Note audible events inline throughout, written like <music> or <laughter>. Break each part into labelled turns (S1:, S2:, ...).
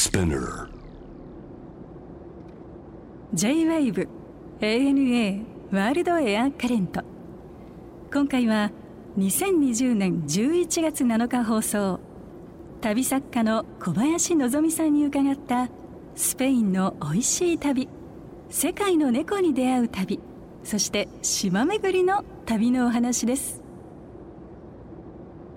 S1: Spinner.
S2: J-WAVE ANA ワールドエアカレント今回は2020年11月7日放送旅作家の小林希さんに伺ったスペインの美味しい旅世界の猫に出会う旅そして島巡りの旅のお話です。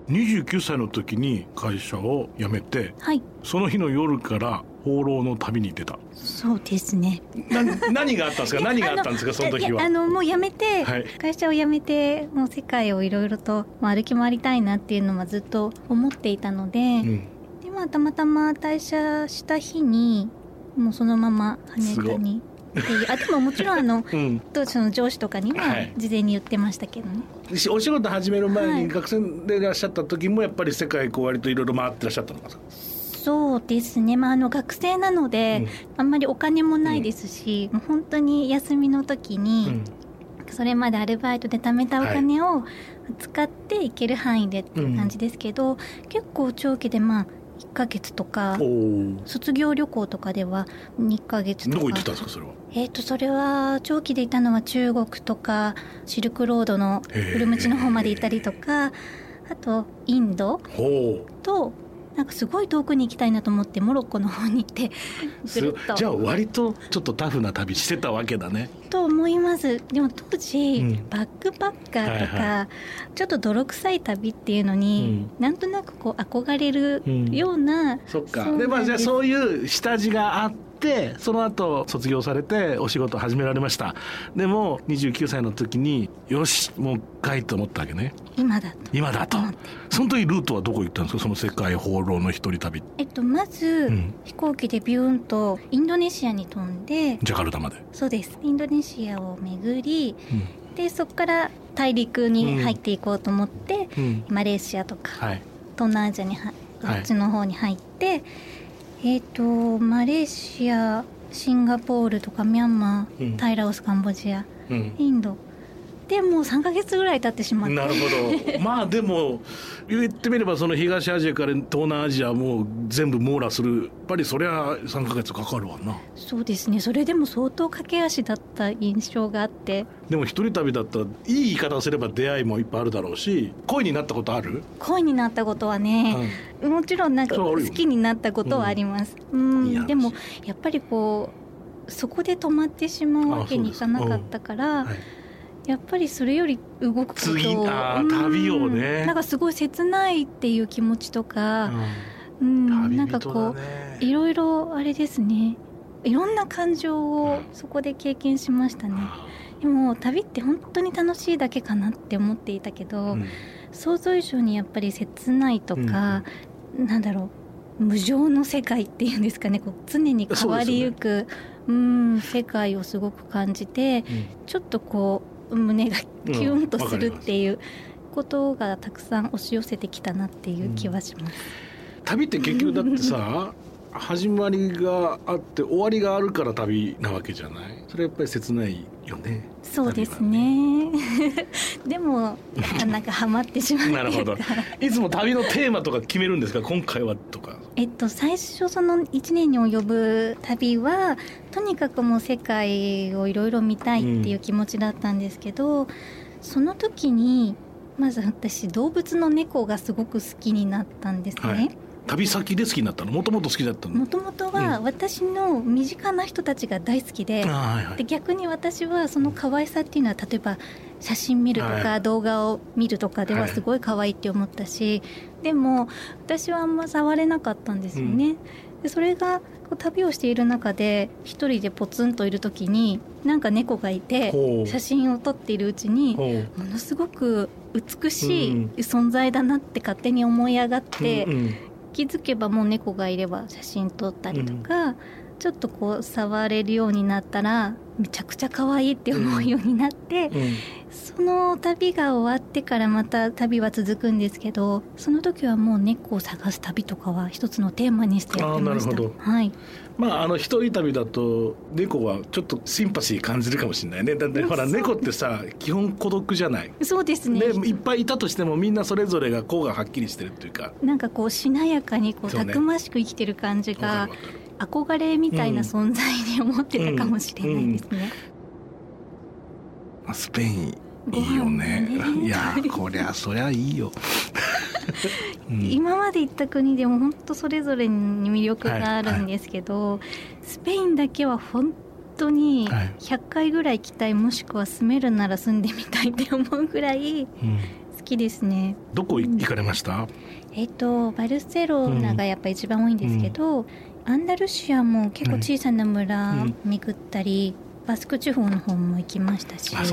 S3: 29歳の時に会社を辞めて
S4: はい。
S3: その日の夜から放浪の旅に出た。
S4: そうですね。
S3: な何があったんですか？何があったんですか？その時は。
S4: あのもう辞めて、
S3: はい。
S4: 会社を辞めてもう世界をいろいろとまあ歩き回りたいなっていうのはずっと思っていたので、
S3: うん。
S4: でまあたまたま退社した日にもうそのまま羽田にっていう。あでももちろんあの <laughs>
S3: うん。
S4: 当時の上司とかに
S3: は
S4: はい。事前に言ってましたけどね、
S3: しお仕事始める前
S4: はい。
S3: に学生でいらっしゃった時もやっぱり世界こう割といろいろ回ってらっしゃったのか？な
S4: そうですね、まあ、あの学生なので、あんまりお金もないですし、もう本当に休みの時に、
S3: うん。
S4: それまでアルバイトで貯めたお金を使って行ける範囲でっていう感じですけど、結構長期でまあ1ヶ月とか卒業旅行とかでは2ヶ月とか。
S3: どこ行ってたんですかそれは？
S4: えー、とそれは長期でいたのは中国とかシルクロードのウルムチの方まで行ったりとかあとインド
S3: ほ
S4: となんかすごい遠くに行きたいなと思ってモロッコの方に行って
S3: う
S4: ぐるっと。
S3: じゃあ割とちょっとタフな旅してたわけだね。
S4: と思います。でも当時、
S3: うん。
S4: バックパッカーとか、
S3: はいは
S4: ちょっと泥臭い旅っていうのに、なんとなくこう憧れるような、
S3: そっか。
S4: そうなん
S3: でまあじゃあそういう下地があってその後卒業されてお仕事始められました。でも29歳の時によしもう一回と思ったわけね。
S4: 今だと。
S3: 今だと。その時ルートはどこ行ったんですか？その世界放浪の一人旅。
S4: えっと、まず、
S3: ん。
S4: 飛行機でビューンとインドネシアに飛んで
S3: ジャカルタまで、
S4: そうです。インドネシアを巡り
S3: うん。
S4: でそこから大陸に入っていこうと思って、
S3: うん。
S4: マレーシアとか
S3: はい。
S4: 東南アジアにはこ
S3: はい。
S4: っちの方に入って、えっ、とマレーシアシンガポールとかミャンマー、
S3: うん。
S4: タイラオスカンボジア
S3: うん。
S4: インドでもう3ヶ月ぐらい経ってしまって。
S3: なるほど。<laughs> まあでも言ってみればその東アジアから東南アジアも全部網羅する。やっぱりそりゃ3ヶ月かかるわな。
S4: そうですね。それでも相当駆け足だった印象があって。
S3: でも一人旅だったらいい言い方をすれば出会いもいっぱいあるだろうし恋になったことある？
S4: 恋になったことはね、もちろんなんか好きになったことはあります。うん。でもやっぱりこうそこで止まってしまうわけにいかなかったから、
S3: はい
S4: やっぱりそれより動くこと
S3: 次あー
S4: うん
S3: 旅をね。
S4: なんかすごい切ないっていう気持ちとか、うん。
S3: 旅
S4: なんか
S3: 人
S4: こういろいろあれですね。いろんな感情をそこで経験しましたね。でも旅って本当に楽しいだけかなって思っていたけど、
S3: うん。
S4: 想像以上にやっぱり切ないとか、なんだろう無常の世界っていうんですかね。こう常に変わりゆくう,、ん世界をすごく感じてちょっとこう胸がキュンとするっていうことがたくさん押し寄せてきたなっていう気はします。
S3: 旅って結局だってさ始まりがあって終わりがあるから旅なわけじゃない。それやっぱり切ないよね。
S4: そうですね。でもあなんかハマってしまう <laughs>
S3: なるほど。いつも旅のテーマとか決めるんですか？今回はとか
S4: えっと、最初その1年に及ぶ旅はとにかくもう世界をいろいろ見たいっていう気持ちだったんですけど、その時にまず私動物の猫がすごく好きになったんです
S3: はい
S4: ね。
S3: 旅先で好きになったの？もともと好きだったの？
S4: もともとは私の身近な人たちが大好きで,、
S3: あーはいはい。
S4: で逆に私はその可愛さっていうのは例えば写真見るとか、
S3: はい
S4: 動画を見るとかで
S3: は
S4: はい。すごい可愛いって思ったし、でも私はあんま触れなかったんですよね。でそれがこう旅をしている中で一人でポツンといる時になんか猫がいて写真を撮っているうちにものすごく美しい
S3: うん。
S4: 存在だなって勝手に思い上がって、
S3: うんうん
S4: 気づけばもう猫がいれば写真撮ったりとか、ちょっとこう触れるようになったらめちゃくちゃ可愛いって思うようになって、
S3: うん。
S4: その旅が終わってからまた旅は続くんですけどその時はもう猫を探す旅とかは一つのテーマにしてやってました。
S3: なるほど。
S4: はい。
S3: まああの一人旅だと猫はちょっとシンパシー感じるかもしれないね。だってほら猫ってさ基本孤独じゃない。
S4: そうですね。
S3: でいっぱいいたとしてもみんなそれぞれがこうがはっきりしてるっていうか。
S4: なんかこうしなやかにこうたくましく生きてる感じが
S3: るわかる
S4: 憧れみたいな存在に思ってたかもしれないですね。
S3: まあスペインいいよね。いやこりゃそりゃいいよ、うん。
S4: 今まで行った国でも本当それぞれに魅力があるんですけど、スペインだけは本当に
S3: はい。
S4: 100回ぐらい行きたいもしくは住めるなら住んでみたいって思うぐらい
S3: うん。
S4: 好きですね。
S3: どこ行かれました？
S4: えっ、とバルセロナがやっぱ一番多いんですけど、アンダルシアも結構小さな村
S3: うん。
S4: 巡ったり、バスク地方の方も行きましたし
S3: あ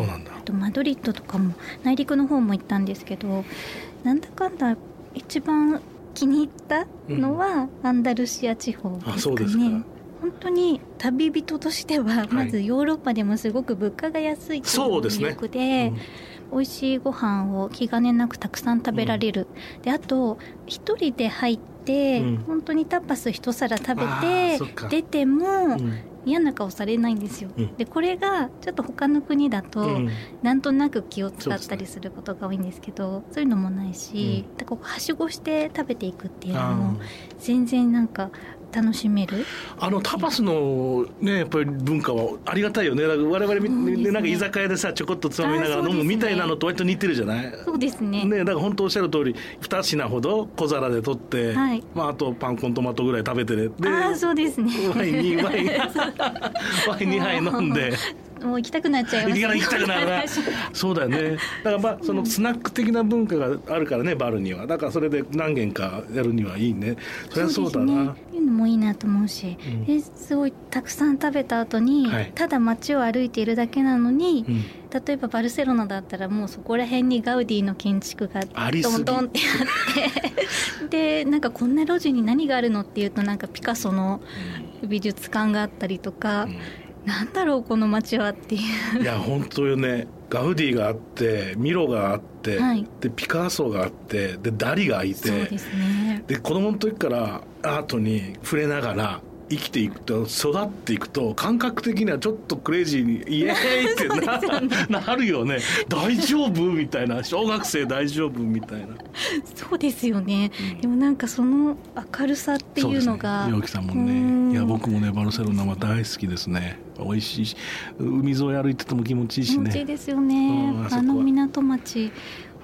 S4: とマドリッドとかも内陸の方も行ったんですけどなんだかんだ一番気に入ったのはアンダルシア地方ですかね。
S3: うですか。
S4: 本当に旅人としてはまずヨーロッパでもすごく物価が安いっていうのが
S3: そうですね。
S4: 魅力で美味しいご飯を気兼ねなくたくさん食べられる、であと一人で入って、
S3: うん。
S4: 本当にタパス一皿食べ
S3: あ
S4: て出ても
S3: うん。
S4: 嫌な顔されないんですよ、
S3: うん。
S4: でこれがちょっと他の国だと、
S3: うん。
S4: なんとなく気を使ったりすることが多いんですけどそういうのもないし、でこうはしごして食べていくっていうの
S3: あ
S4: も全然なんか楽しめる？
S3: ーあのタパスのねやっぱり文化はありがたいよね。我々
S4: ね
S3: ね。なんか居酒屋でさちょこっとつまみながら飲むみたいなのと割と似てるじゃない？
S4: そうですね。
S3: ね、だから本当おっしゃる通り2品ほど小皿で取って、
S4: はい。
S3: まあ、あとパンコントマトぐらい食べてね。で
S4: ああそうですね。
S3: ワインにワイン <laughs> ワイン2杯飲んで
S4: もう行きたくなっちゃいます
S3: 行き行きたくなるな。<laughs> そうだよね。だからまあそのスナック的な文化があるからねバルには。だからそれで何軒かやるにはいいね。そりゃそうだな。
S4: ですね。いうのもいいなと思うし、
S3: うん。
S4: ですごいたくさん食べた後に、
S3: はい。
S4: ただ街を歩いているだけなのに、
S3: うん。
S4: 例えばバルセロナだったらもうそこら辺にガウディの建築がドンドンってあって。<laughs> でなんかこんな路地に何があるのっていうとなんかピカソの美術館があったりとか、なんだろうこの街はっていう。
S3: いや本当よね。ガウディがあってミロがあって、
S4: はい。
S3: でピカソがあってでダリがいて。
S4: そうですね。
S3: で子供の時からアートに触れながら生きていくと育っていくと感覚的にはちょっとクレイジーにイエーイってな, <laughs> なるよね。大丈夫？みたいな。小学生大丈夫？みたいな。
S4: そうですよね、でもなんかその明るさっていうのが
S3: そうですね。さんも
S4: うん。
S3: ねいや僕もねバルセロナは大好きですね。美味しいし海沿い歩いてても気持ちいいし
S4: 気持ちいい
S3: ね
S4: ですよね、
S3: うんあ
S4: の港町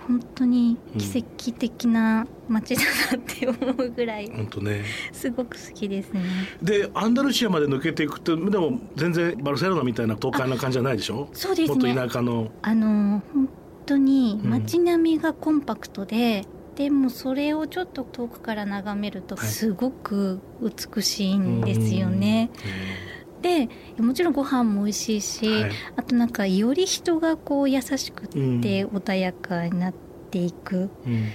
S4: 本当に奇跡的な街だなって思うぐらい
S3: 本当ね。
S4: すごく好きですね。
S3: でアンダルシアまで抜けていくとでも全然バルセロナみたいな東海な感じじゃないでしょ？
S4: そうです
S3: もっ
S4: ね。
S3: と田舎の。
S4: あの本当に
S3: うん。
S4: 街並みがコンパクトで、でもそれをちょっと遠くから眺めると
S3: はい。
S4: すごく美しいんですよね。でもちろんご飯も美味しいし、
S3: はい。
S4: あとなんかより人がこう優しくって
S3: うん。
S4: 穏やかになっていく。
S3: うん。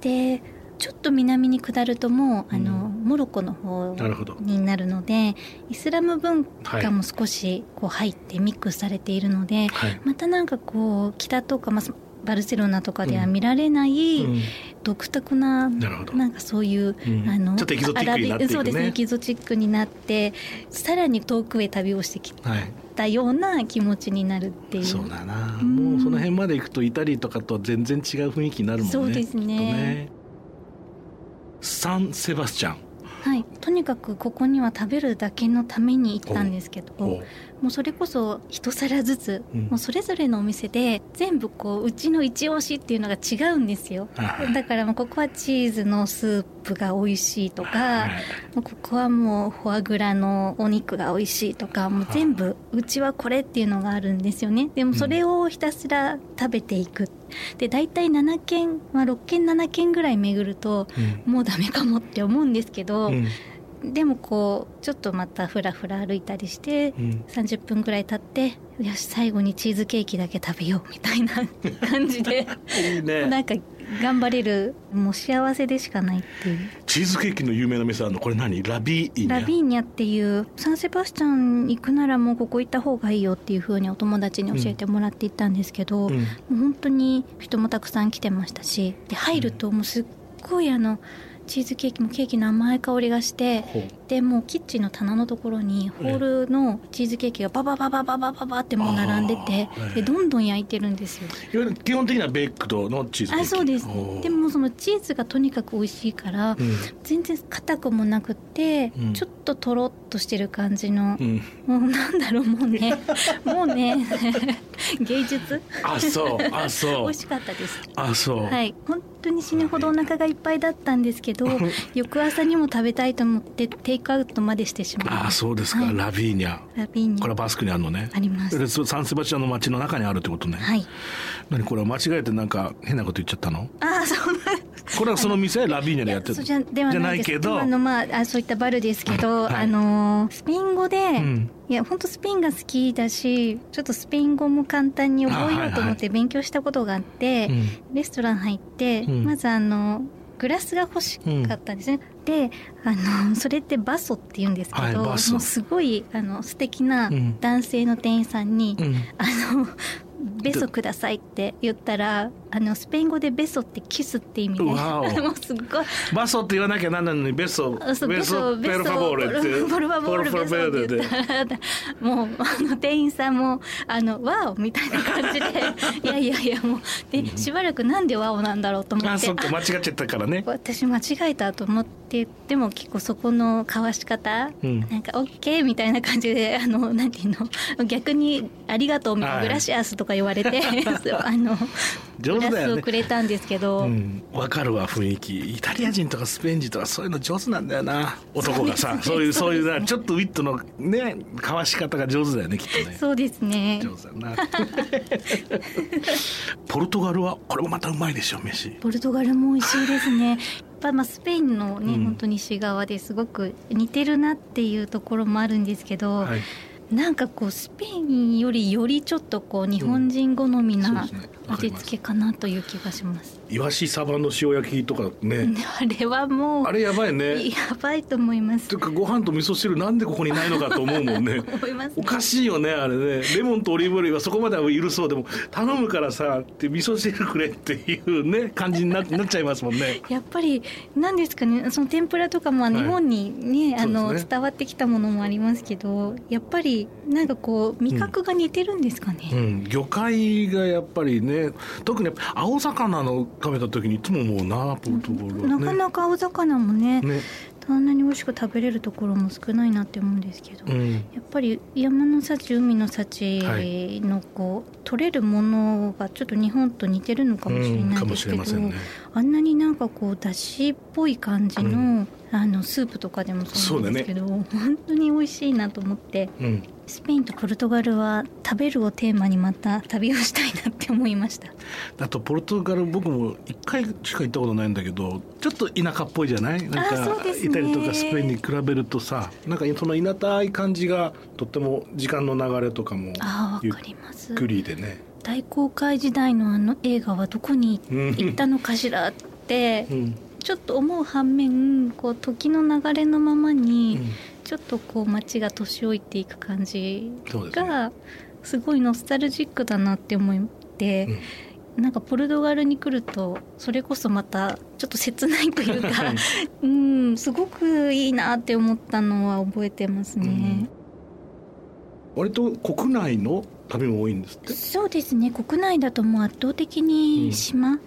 S4: でちょっと南に下るともうあの、
S3: うん。
S4: モロコの方になるのでイスラム文
S3: はい。
S4: 化も少しこう入ってミックスされているので、
S3: はい。
S4: またなんかこう北とか、まあ、バルセロナとかでは見られない
S3: うん。
S4: 独特な、
S3: なるほど。
S4: なんかそういう、
S3: うん。
S4: あの
S3: ちょっとエキゾチックになっていくね。
S4: そうですねエキゾチックになってさらに遠くへ旅をしてき
S3: はい。
S4: たような気持ちになるっていう。
S3: そうだな、
S4: うん。
S3: もうその辺まで行くとイタリーとかとは全然違う雰囲気になるもんね
S4: そうですね。
S3: サンセバスチャン
S4: はい、とにかくここには食べるだけのために行ったんですけど
S3: お
S4: もうそれこそ一皿ずつ、
S3: うん。
S4: もうそれぞれのお店で全部こううちの一押しっていうのが違うんですよ。
S3: はい。
S4: だからもうここはチーズのスープが美味しいとか、
S3: はい。
S4: ここはもうフォアグラのお肉が美味しいとかもう全部うちはこれっていうのがあるんですよね。でもそれをひたすら食べていく。で大体7軒、まあ、6軒7軒ぐらい巡るともうダメかもって思うんですけど、
S3: うん
S4: でもこうちょっとまたふらふら歩いたりして
S3: うん。
S4: 30分ぐらい経ってよし最後にチーズケーキだけ食べようみたいな感じで <laughs>
S3: いいね。
S4: なんか頑張れるもう幸せでしかないっていう。
S3: チーズケーキの有名な店あるのこれ何？ラビーニャ？
S4: ラビーニャっていうサンセバスチャン行くならもうここ行った方がいいよっていう風にお友達に教えてもらって行ったんですけど、
S3: うん。
S4: もう本当に人もたくさん来てましたしで入るともうすっごいあのチーズケーキもケーキの甘い香りがしてでもうキッチンの棚のところにホールのチーズケーキがババババババババってもう並んでてでどんどん焼いてるんですよ。
S3: いわゆる基本的にはベックドのチーズケーキ
S4: あそうですでもそのチーズがとにかく美味しいから、
S3: うん
S4: 全然硬くもなくって、
S3: うん
S4: ちょっととろっとしてる感じの
S3: う、ん
S4: もうなんだろうもうねもうね芸術
S3: あそうあ
S4: 美
S3: そう
S4: 味しかったです
S3: あそう、
S4: はい本当に死ぬほどお腹がいっぱいだったんですけど <laughs> 翌朝にも食べたいと思ってテイクアウトまでしてしまい
S3: あ
S4: まし
S3: そうですか、
S4: はい。
S3: ラビーニャ。
S4: たラビーニャ。
S3: これはバスクにあるのね。
S4: あります。
S3: サンセバチアンの街の中にあるってことね、
S4: はい。
S3: 何これ間違えてなんか変なこと言っちゃったの？
S4: ああそうなん
S3: これはその店ラビーニャでやってる。
S4: じゃではない
S3: けど。
S4: 今のまああそういったバルですけど、
S3: はい。
S4: あのースペイン語で、
S3: ん。
S4: いや本当スペインが好きだしちょっとスペイン語も簡単に覚えようと思って勉強したことがあって、
S3: うん。
S4: レストラン入って、
S3: うん。
S4: まずあのグラスが欲しかったんですね、であのそれってバソって言うんですけど、
S3: はい
S4: もうすごいあの素敵な
S3: うん。
S4: 男性の店員さんに、
S3: うん。
S4: あの <laughs> ベソくださいって言ったらあのスペイン語でベソってキスって意味で。もうすっごい。
S3: バソって言わなきゃなんないのにベソ。ベソペルファボーレって
S4: ボルファボー
S3: ル
S4: ベソって言ったらもうあの店員さんもあのワオみたいな感じで。いやいやいやもう。でしばらくなんでワオなんだろうと思って。
S3: あそっか間違っちゃったからね。
S4: 私間違えたと思ってでも結構そこの交わし方、
S3: うん。
S4: なんか OK みたいな感じであのなんていうの？逆にありがとうみたいな、
S3: はい。
S4: グラシアスとか言われて。<laughs> あの
S3: 上
S4: ラスをくれたんですけど、
S3: うん、わかるわ雰囲気。イタリア人とかスペイン人とかそういうの上手なんだよな。男がさそう,、いうそういうなちょっとウィットのね交わし方が上手だよねきっとね。
S4: そうですね。
S3: 上手だな。ポルトガルはこれもまたうまいでしょ飯。
S4: ポルトガルも美味しいですね。やっぱまあスペインのね、
S3: うん。
S4: 本当西側ですごく似てるなっていうところもあるんですけど、
S3: はい。
S4: なんかこうスペインよりよりちょっとこう日本人好みな
S3: そうですね。わかります
S4: 味付けかなという気がします。
S3: イワシサバの塩焼きとかね、
S4: あれはもう
S3: あれやばいね。
S4: やばいと思います。
S3: て。いうかご飯と味噌汁なんでここにないのかと思うもんね。<laughs>
S4: 思います、
S3: おかしいよねあれね。レモンとオリーブオイルはそこまでは許そう。でも頼むからさって味噌汁くれっていうね感じにな <laughs> なっちゃいますもんね。
S4: やっぱり何ですかねその天ぷらとかも
S3: い。
S4: 日本にね、あの
S3: そうですね。
S4: 伝わってきたものもありますけどやっぱりなんかこう味覚が似てるんですかね、
S3: うん、魚介がやっぱりね特に青魚の食べた時にいつも思うなポルトガルはね。
S4: なかなか青魚もね
S3: ね、
S4: あんなに美味しく食べれるところも少ないなって思うんですけど、
S3: うん、
S4: やっぱり山の幸海の幸
S3: はい
S4: のこう取れるものがちょっと日本と似てるのかもしれないですけど、
S3: しれませんね
S4: あんなになんかこうだしっぽい感じの,、あのスープとかでもそうなんですけど、本当に美味しいなと思って
S3: うん、
S4: スペインとポルトガルは食べるをテーマにまた旅をしたいなって思いました。
S3: あとポルトガル僕も1回しか行ったことないんだけどちょっと田舎っぽいじゃない？なん
S4: あ
S3: か
S4: ね。
S3: イタリアとかスペインに比べるとさなんかその田舎い感じがとっても時間の流れとかもゆっ。くりでね、
S4: 大航海時代のあの映画はどこに行ったのかしらって
S3: うん。
S4: ちょっと思う反面こう時の流れのまま
S3: う
S4: に
S3: ん、
S4: ちょっとこう街が年老いていく感じがすごいノスタルジックだなって思って、なんかポルトガルに来るとそれこそまたちょっと切ないというか <laughs> うん。すごくいいなって思ったのは覚えてますね。
S3: 割と国内の旅も多いんですって？
S4: そうですね。国内だともう圧倒的に島ばっか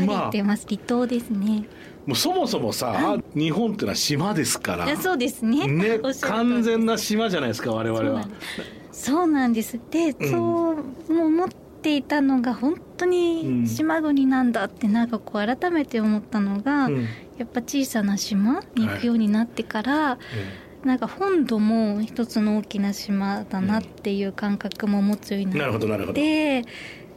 S4: り行ってます、離島ですね。
S3: もうそもそもさ、日本ってのは島ですから。
S4: そうですね。
S3: ね完全な島じゃないですか我々は。
S4: そうなんです。で、
S3: うん。
S4: そうもう思っていたのが本当に島国なんだってなんかこう改めて思ったのが、
S3: うん。
S4: やっぱ小さな島に行くようになってから、なんか本土も一つの大きな島だなっていう感覚も持つように
S3: うん。な
S4: なっ
S3: るほどなるほど。
S4: て、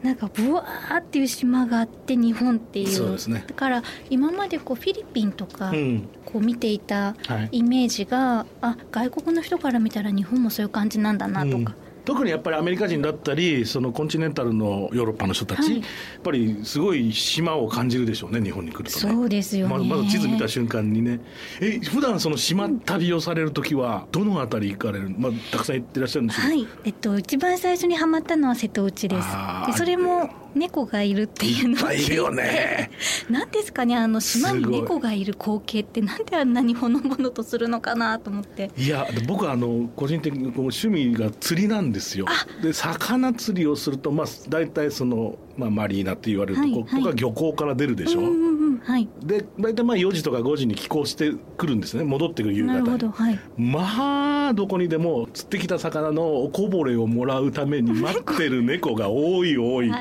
S4: なんかブワーっていう島があって日本っていう。
S3: そうですね。
S4: だから今までこうフィリピンとか
S3: うん。
S4: こう見ていた
S3: はい。
S4: イメージがあ外国の人から見たら日本もそういう感じなんだなとか、
S3: 特にやっぱりアメリカ人だったりそのコンチネンタルのヨーロッパの人たち、はい、やっぱりすごい島を感じるでしょうね日本に来ると、
S4: ね、そうですよ、ね、
S3: ままず地図見た瞬間にね。え普段その島旅をされる時はどの辺り行かれる、まあ、たくさん行ってらっしゃるんです
S4: はい、えっと、一番最初にはまったのは瀬戸内です。でそれも猫がいるっていうのを
S3: いるよね。
S4: 何ですかねあの島に猫がいる光景ってなんであんなにほのぼのとするのかなと思って。
S3: いや僕はあの個人的に趣味が釣りなんですよ。で魚釣りをするとまあ大体その、まあ、マリーナって言われるとこ、はい。はい、漁港から出るでしょ、うんうんうんはい、で大体まあ4時とか5時に寄港してくるんですね。戻ってくる夕方に、はい、まあどこにでも釣ってきた魚のおこぼれをもらうために <laughs> 待ってる猫が多い多い。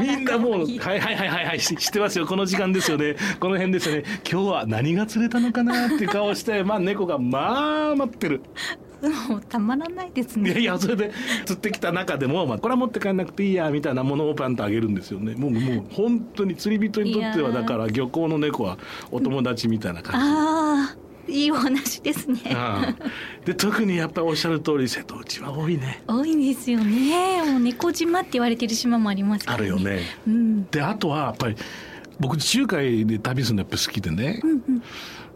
S3: みんなもう「はいはいはいはいはい知ってますよ。この時間ですよね。この辺ですよね。今日は何が釣れたのかな」って顔してまあ猫がまあ待ってる。
S4: もうたまらないですね。
S3: いやいやそれで釣ってきた中でも、まあ、これは持って帰んなくていいやみたいなものをパンとあげるんですよね。もうもう本当に釣り人にとってはだから漁港の猫はお友達みたいな感じ、
S4: ああいいお話ですね。
S3: で特にやっぱりおっしゃる通り瀬戸内は多いね。
S4: 多いですよね。もう猫島って言われてる島もあります
S3: からね。あるよね、うん、であとはやっぱり僕地中海で旅するのやっぱ好きでね、うんうん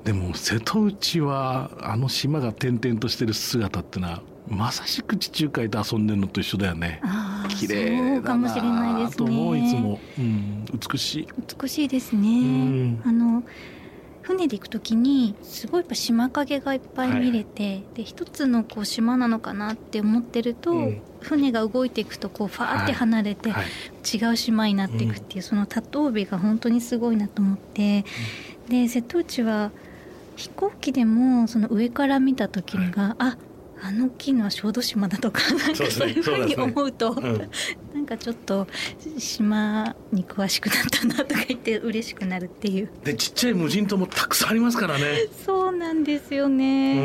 S3: でも瀬戸内はあの島が点々としてる姿ってのはまさしく地中海で遊んでるのと一緒だよね。綺麗だなと思ういつも、うん、美しい。
S4: 美しいですね。うん、あの船で行く時にすごいやっぱ島影がいっぱい見れて、はい、で一つのこう島なのかなって思ってると、うん、船が動いていくとこうファーって離れて、はい、違う島になっていくっていう、その多頭尾が本当にすごいなと思って、で瀬戸内は飛行機でもその上から見た時にが、はい、ああの大きいのは小豆島だとか <laughs> なんかそういうふうに思うと、ね。うん、<laughs> なんかちょっと島に詳しくなったなとか言って嬉しくなるっていう。
S3: でちっちゃい無人島もたくさんありますからね。<laughs>
S4: そうなんですよね、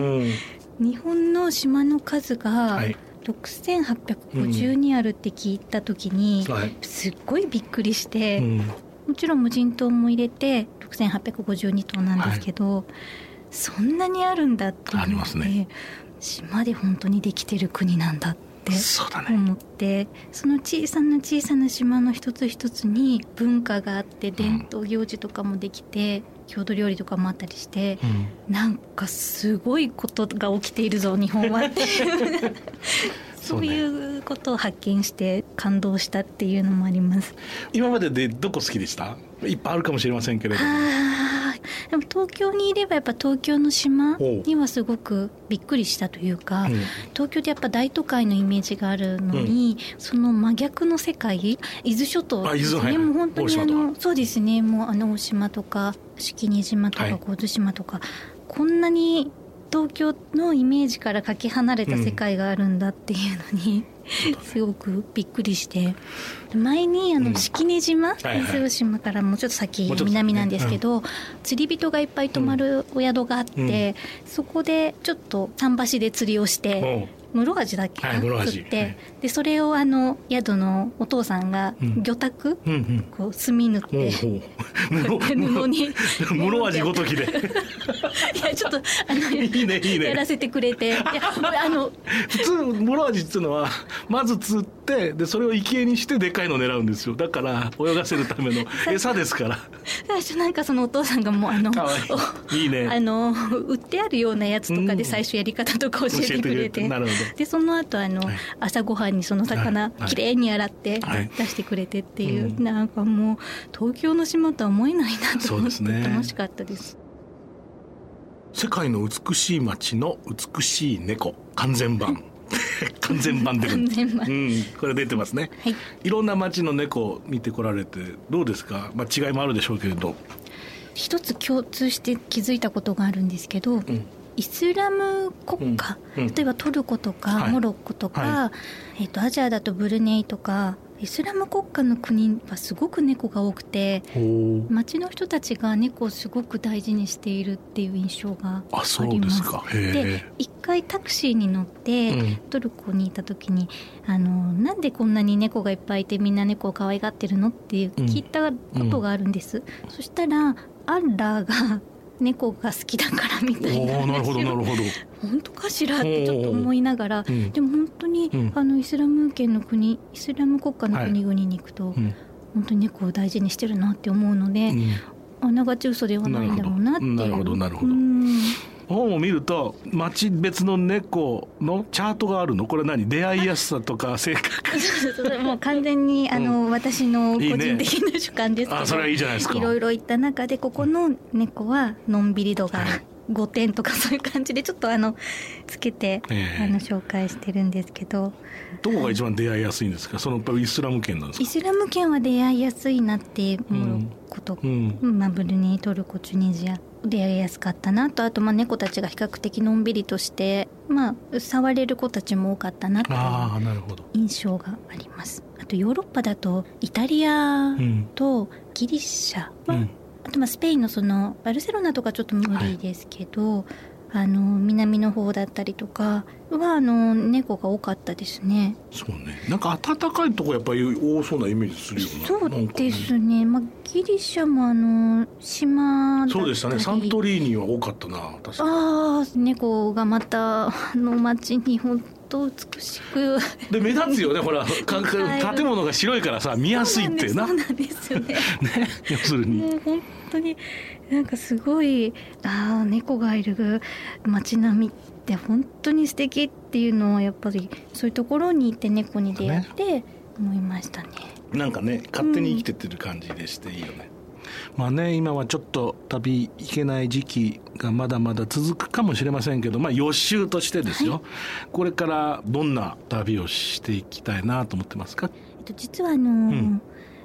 S4: うん、日本の島の数が、はい。6852あるって聞いた時に、すっごいびっくりして、うん、もちろん無人島も入れて6852頭なんですけど、はい、そんなにあるんだって思って、ね、島で本当にできてる国なんだって思ってその小さな小さな島の一つ一つに文化があって伝統行事とかもできて、うん郷土料理とかもあったりして、うん、なんかすごいことが起きているぞ日本はって <laughs> そういうことを発見して感動したっていうのもあります。
S3: 今まででどこ好きでした？いっぱいあるかもしれませんけれども。
S4: でも東京にいればやっぱ東京の島にはすごくびっくりしたというか、うん、東京でやっぱ大都会のイメージがあるのに、うん、その真逆の世界伊豆諸島。ですね、もう本当にあのそうですね。もうあの大島とか式根島とか神津島とか、はい、こんなに東京のイメージからかけ離れた世界があるんだっていうのに、すごくびっくりして。前にあの式根島、伊豆大島からもうちょっと先南なんですけど、釣り人がいっぱい泊まるお宿があって、そこでちょっと桟橋で釣りをして、室味だっけ？な、はい、食って、はい、でそれをあの宿のお父さんが魚拓、うん、こう墨塗って、布に。
S3: 室味ごときで。<laughs>
S4: いやちょっとあのいいねいいね。やらせてくれて。いや
S3: あの普通室味っていうのはまず釣ってでそれを生贄にしてでかいの狙うんですよ。だから泳がせるための餌ですから
S4: 最初なんかそのお父さんがもうあの
S3: いい。ね。
S4: あの売ってあるようなやつとかで最初やり方とか教えてくれて、なるほど。でその後あの、はい、朝ごはんにその魚、はい、きれいに洗って出してくれてっていう、はい、なんかもう東京の島とは思えないなと思って、ね、楽しかったです。
S3: 世界の美しい街の美しい猫完全版 <laughs> 完全版で完全版、うん、これ出てますね、はい、いろんな街の猫を見てこられてどうですか、まあ、違いもあるでしょうけれど。
S4: 一つ共通して気づいたことがあるんですけど、うん。イスラム国家、うん。うん、例えばトルコとかモロッコとか、はい、えーと、アジアだとブルネイとかイスラム国家の国はすごく猫が多くて町の人たちが猫をすごく大事にしているっていう印象があります。で一回タクシーに乗って、うん、トルコにいた時にあのなんでこんなに猫がいっぱいいてみんな猫を可愛がってるのっていう聞いたことがあるんです、そしたらアッラーが猫が好きだからみたいな。
S3: なるほど <laughs> なるほど。
S4: 本当かしらってちょっと思いながら、
S3: うん。
S4: でも本当に、
S3: うん。
S4: あのイスラム圏の国イスラム国家の国々に行くと、
S3: うん。
S4: 本当に猫を大事にしてるなって思うので、
S3: うん。
S4: あながち嘘ではないんだろうなっていう。
S3: なるほどなるほど。
S4: うん
S3: 本を見ると町別の猫のチャートがあるの？これ何？出会いやすさとか性格？
S4: もう完全にあの、私の個人的な主観ですけど
S3: あそれはいいじゃないですか。
S4: いろいろ言った中でここの猫はのんびり度が
S3: はい。
S4: 5点とかそういう感じでちょっとあのつけて、
S3: ええ。
S4: あの紹介してるんですけど。
S3: どこが一番出会いやすいんですか？そのやっぱりイスラム圏なんですか？
S4: イスラム圏は出会いやすいなって思うこと、
S3: うん。
S4: まあ、ブルネイトルコチュニジア出会いやすかったなと。あとまあ猫たちが比較的のんびりとして、まあ、触れる子たちも多かったなっていう印象があります。あとヨーロッパだとイタリア
S3: うん。
S4: とギリシャ。は、
S3: うん。
S4: あとまあスペインのそのバルセロナとかちょっと無理ですけど、あの南の方だったりとかはあの猫が多かったですね。
S3: そうね。なんか暖かいとこやっぱり多そうなイメージするよな
S4: そうですね。まあギリシャもあの島だったり。
S3: そうでしたね。サントリーニは多かったな確か。
S4: ああ猫がまたあの街に本当美しく。
S3: で目立つよねほら。建物が白いからさ見やすいっていうな
S4: そうなんですよね。<laughs>
S3: ね要するに。
S4: 本当になんかすごいああ猫がいる街並みって本当に素敵っていうのはやっぱりそういうところに行って猫に出会って思いましたね。
S3: なんかね勝手に生きてってる感じでしていいよね、まあね今はちょっと旅行けない時期がまだまだ続くかもしれませんけどまあ予習としてですよ、これからどんな旅をしていきたいなと思ってますか？
S4: えっと実はあのー
S3: ん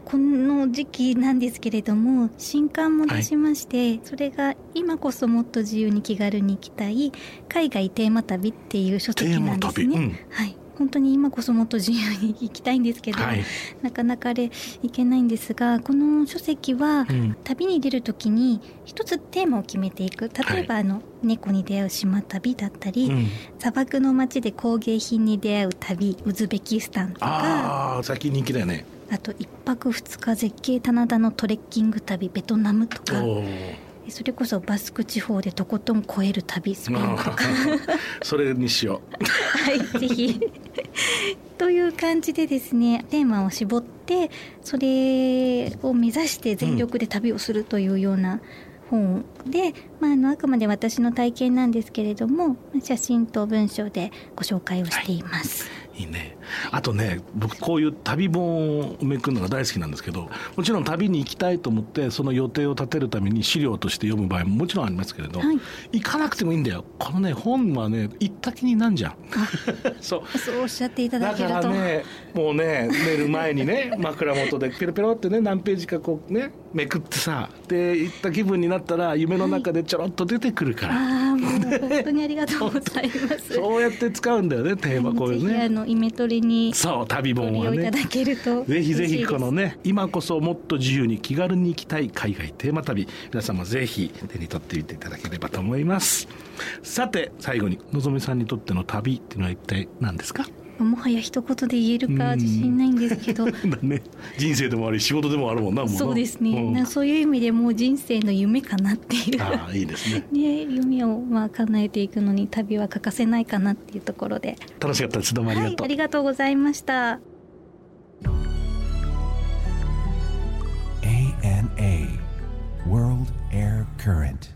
S4: この時期なんですけれども新刊も出しまして、それが今こそもっと自由に気軽に行きたい海外テーマ旅っていう書籍なんですね。
S3: うん。
S4: はい。本当に今こそもっと自由に行きたいんですけど、
S3: はい、
S4: なかなかあれいけないんですがこの書籍は
S3: うん。
S4: 旅に出る時に一つテーマを決めていく。例えば、あの猫に出会う島旅だったり、
S3: うん、
S4: 砂漠の街で工芸品に出会う旅ウズベキスタンとか。
S3: ああ最近人気だよね
S4: あと一泊二日絶景棚田のトレッキング旅ベトナムとか。それこそバスク地方でとことん越える旅スペインとか。<laughs>
S3: それにしよ
S4: はいぜひ。<laughs> という感じでですねテーマを絞ってそれを目指して全力で旅をするというような本で、まあ、あのあくまで私の体験なんですけれども写真と文章でご紹介をしています。
S3: ういいねあとね僕こういう旅本をめくるのが大好きなんですけどもちろん旅に行きたいと思ってその予定を立てるために資料として読む場合ももちろんありますけれど、
S4: はい。
S3: 行かなくてもいいんだよ。このね本はね行った気になんじゃん。<laughs> そう。
S4: そうおっしゃっていただ
S3: だ
S4: けると、
S3: からねもうね寝る前にね <laughs> 枕元でペロペロってね何ページかこうねめくってさで行った気分になったら夢の中でちょろっと出てくるから、
S4: ああもう <laughs> 本当にありがとうございます。
S3: そうやって使うんだよねテーマこういうね。
S4: のイメトレに
S3: そう旅
S4: ご
S3: 本はね。
S4: いただけると
S3: ぜひぜひこのね今こそもっと自由に気軽に行きたい海外テーマ旅。皆様ぜひ手に取ってみていただければと思います。さて最後にのぞみさんにとっての旅っていうのは一体何ですか？
S4: もはや一言で言えるか自信ないんですけど。<laughs>
S3: だね。人生でもあり仕事でもあるもんな。
S4: そうですね、
S3: ん。
S4: なそういう意味でもう人生の夢かなっていう。
S3: ああいいですね。<laughs>
S4: ね、夢をまあ叶えていくのに旅は欠かせないかなっていうところで。
S3: 楽しかったです。どうもありがとう、
S4: はい、ありがとうございました。
S1: ANA World Air Current